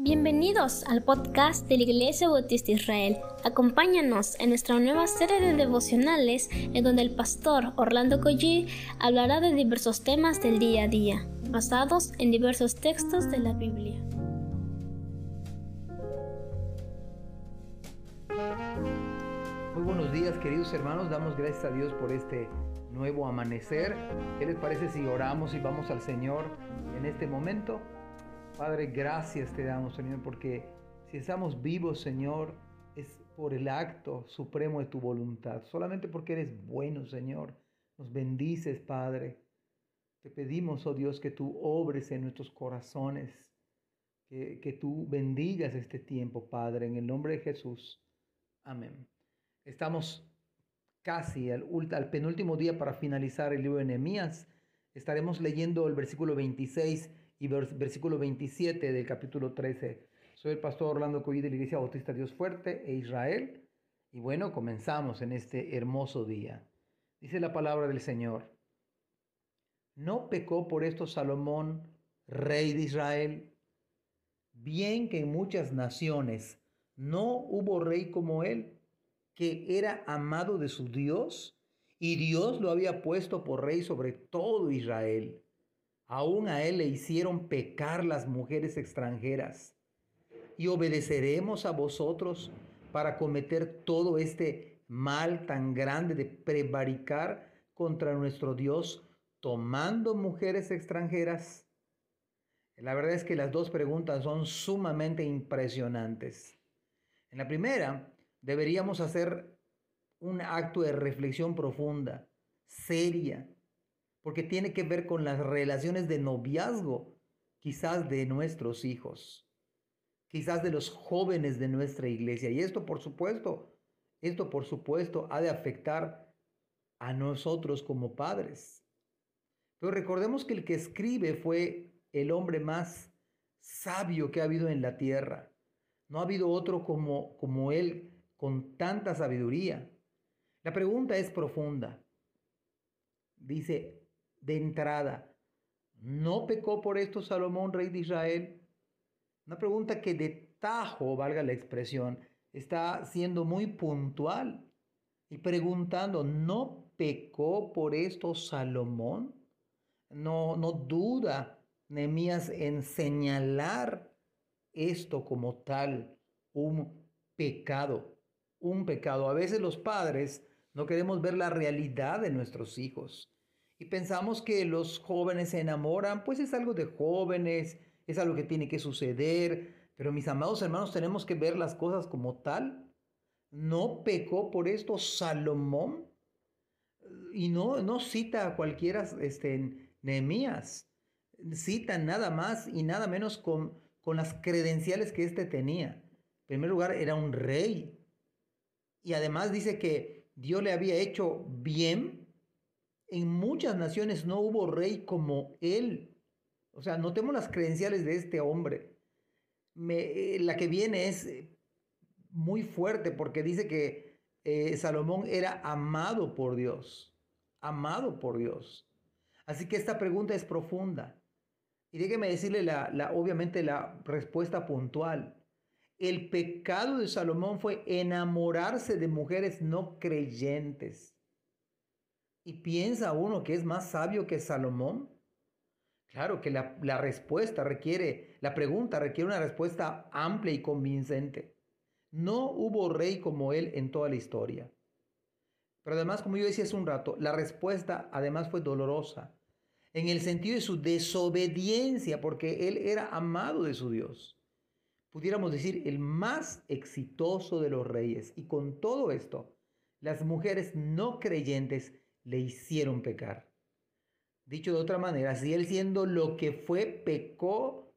Bienvenidos al podcast de la Iglesia Bautista Israel. Acompáñanos en nuestra nueva serie de devocionales en donde el pastor Orlando Collie hablará de diversos temas del día a día, basados en diversos textos de la Biblia. Muy buenos días queridos hermanos, damos gracias a Dios por este nuevo amanecer. ¿Qué les parece si oramos y vamos al Señor en este momento? Padre, gracias te damos, Señor, porque si estamos vivos, Señor, es por el acto supremo de tu voluntad. Solamente porque eres bueno, Señor. Nos bendices, Padre. Te pedimos, oh Dios, que tú obres en nuestros corazones, que, que tú bendigas este tiempo, Padre, en el nombre de Jesús. Amén. Estamos casi al, al penúltimo día para finalizar el libro de Nehemías. Estaremos leyendo el versículo 26 y versículo 27 del capítulo 13. Soy el pastor Orlando Coy de la Iglesia Bautista Dios Fuerte e Israel. Y bueno, comenzamos en este hermoso día. Dice la palabra del Señor. ¿No pecó por esto Salomón, rey de Israel? Bien que en muchas naciones no hubo rey como él, que era amado de su Dios, y Dios lo había puesto por rey sobre todo Israel. Aún a él le hicieron pecar las mujeres extranjeras. Y obedeceremos a vosotros para cometer todo este mal tan grande de prevaricar contra nuestro Dios tomando mujeres extranjeras. La verdad es que las dos preguntas son sumamente impresionantes. En la primera, deberíamos hacer un acto de reflexión profunda, seria, porque tiene que ver con las relaciones de noviazgo, quizás de nuestros hijos, quizás de los jóvenes de nuestra iglesia. Y esto, por supuesto, esto, por supuesto, ha de afectar a nosotros como padres. Pero recordemos que el que escribe fue el hombre más sabio que ha habido en la tierra. No ha habido otro como, como él con tanta sabiduría. La pregunta es profunda. Dice, de entrada, ¿no pecó por esto Salomón, rey de Israel? Una pregunta que de tajo, valga la expresión, está siendo muy puntual y preguntando, ¿no pecó por esto Salomón? No, no duda Nehemías en señalar esto como tal, un pecado, un pecado. A veces los padres no queremos ver la realidad de nuestros hijos y pensamos que los jóvenes se enamoran, pues es algo de jóvenes, es algo que tiene que suceder, pero mis amados hermanos tenemos que ver las cosas como tal. No pecó por esto Salomón y no, no cita a cualquiera este, Nehemías, cita nada más y nada menos con, con las credenciales que éste tenía. En primer lugar, era un rey y además dice que Dios le había hecho bien en muchas naciones no hubo rey como él. O sea, notemos las credenciales de este hombre. Eh, la que viene es eh, muy fuerte porque dice que eh, Salomón era amado por Dios. Amado por Dios. Así que esta pregunta es profunda. Y déjeme decirle la, obviamente la respuesta puntual. El pecado de Salomón fue enamorarse de mujeres no creyentes. ¿Y piensa uno que es más sabio que Salomón? Claro que la, respuesta requiere, la pregunta requiere una respuesta amplia y convincente. No hubo rey como él en toda la historia. Pero además, como yo decía hace un rato, la respuesta además fue dolorosa, en el sentido de su desobediencia, porque él era amado de su Dios. Pudiéramos decir, el más exitoso de los reyes. Y con todo esto, las mujeres no creyentes le hicieron pecar. Dicho de otra manera, si él siendo lo que fue pecó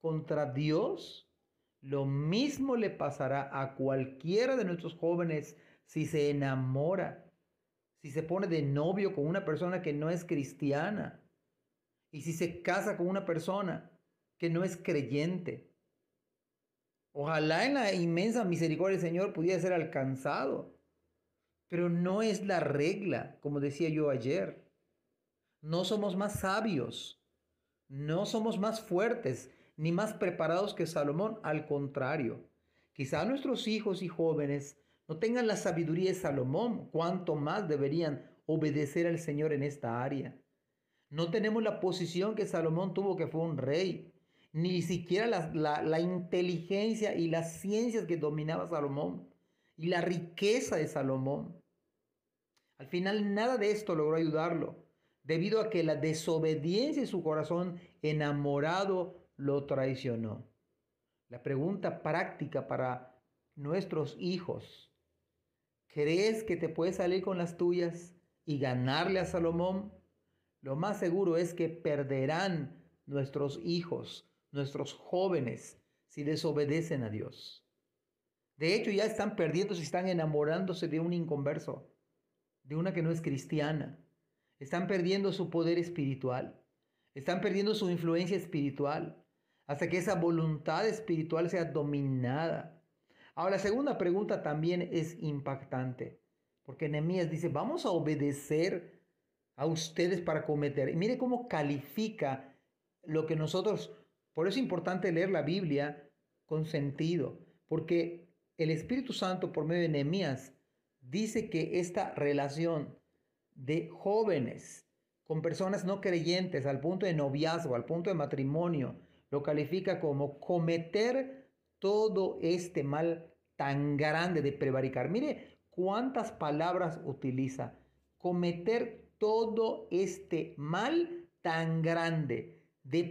contra Dios, lo mismo le pasará a cualquiera de nuestros jóvenes si se enamora, si se pone de novio con una persona que no es cristiana y si se casa con una persona que no es creyente. Ojalá en la inmensa misericordia del Señor pudiera ser alcanzado pero no es la regla, como decía yo ayer. No somos más sabios, no somos más fuertes, ni más preparados que Salomón, al contrario. Quizá nuestros hijos y jóvenes no tengan la sabiduría de Salomón, cuanto más deberían obedecer al Señor en esta área. No tenemos la posición que Salomón tuvo, que fue un rey, ni siquiera la, la inteligencia y las ciencias que dominaba Salomón, y la riqueza de Salomón. Al final nada de esto logró ayudarlo, debido a que la desobediencia de su corazón enamorado lo traicionó. La pregunta práctica para nuestros hijos, ¿crees que te puedes salir con las tuyas y ganarle a Salomón? Lo más seguro es que perderán nuestros hijos, nuestros jóvenes, si desobedecen a Dios. De hecho, ya están perdiendo, si están enamorándose de un inconverso de una que no es cristiana. Están perdiendo su poder espiritual. Están perdiendo su influencia espiritual hasta que esa voluntad espiritual sea dominada. Ahora, la segunda pregunta también es impactante, porque Nehemías dice, vamos a obedecer a ustedes para cometer. Y mire cómo califica lo que nosotros, por eso es importante leer la Biblia con sentido, porque el Espíritu Santo por medio de Nehemías dice que esta relación de jóvenes con personas no creyentes al punto de noviazgo, al punto de matrimonio, lo califica como cometer todo este mal tan grande de prevaricar. Mire cuántas palabras utiliza. Cometer todo este mal tan grande de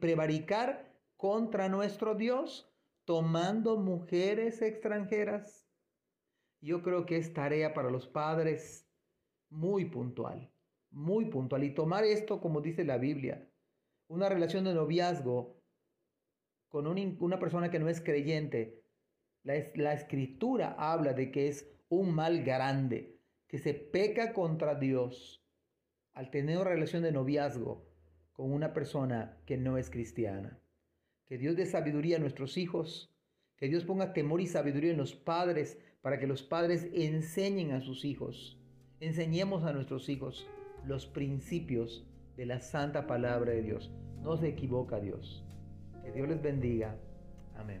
prevaricar contra nuestro Dios, tomando mujeres extranjeras yo creo que es tarea para los padres muy puntual, muy puntual. Y tomar esto, como dice la Biblia, una relación de noviazgo con una persona que no es creyente, la, la escritura habla de que es un mal grande, que se peca contra Dios al tener una relación de noviazgo con una persona que no es cristiana. Que Dios dé sabiduría a nuestros hijos, que Dios ponga temor y sabiduría en los padres para que los padres enseñen a sus hijos, enseñemos a nuestros hijos los principios de la santa palabra de Dios. No se equivoca Dios. Que Dios les bendiga. Amén.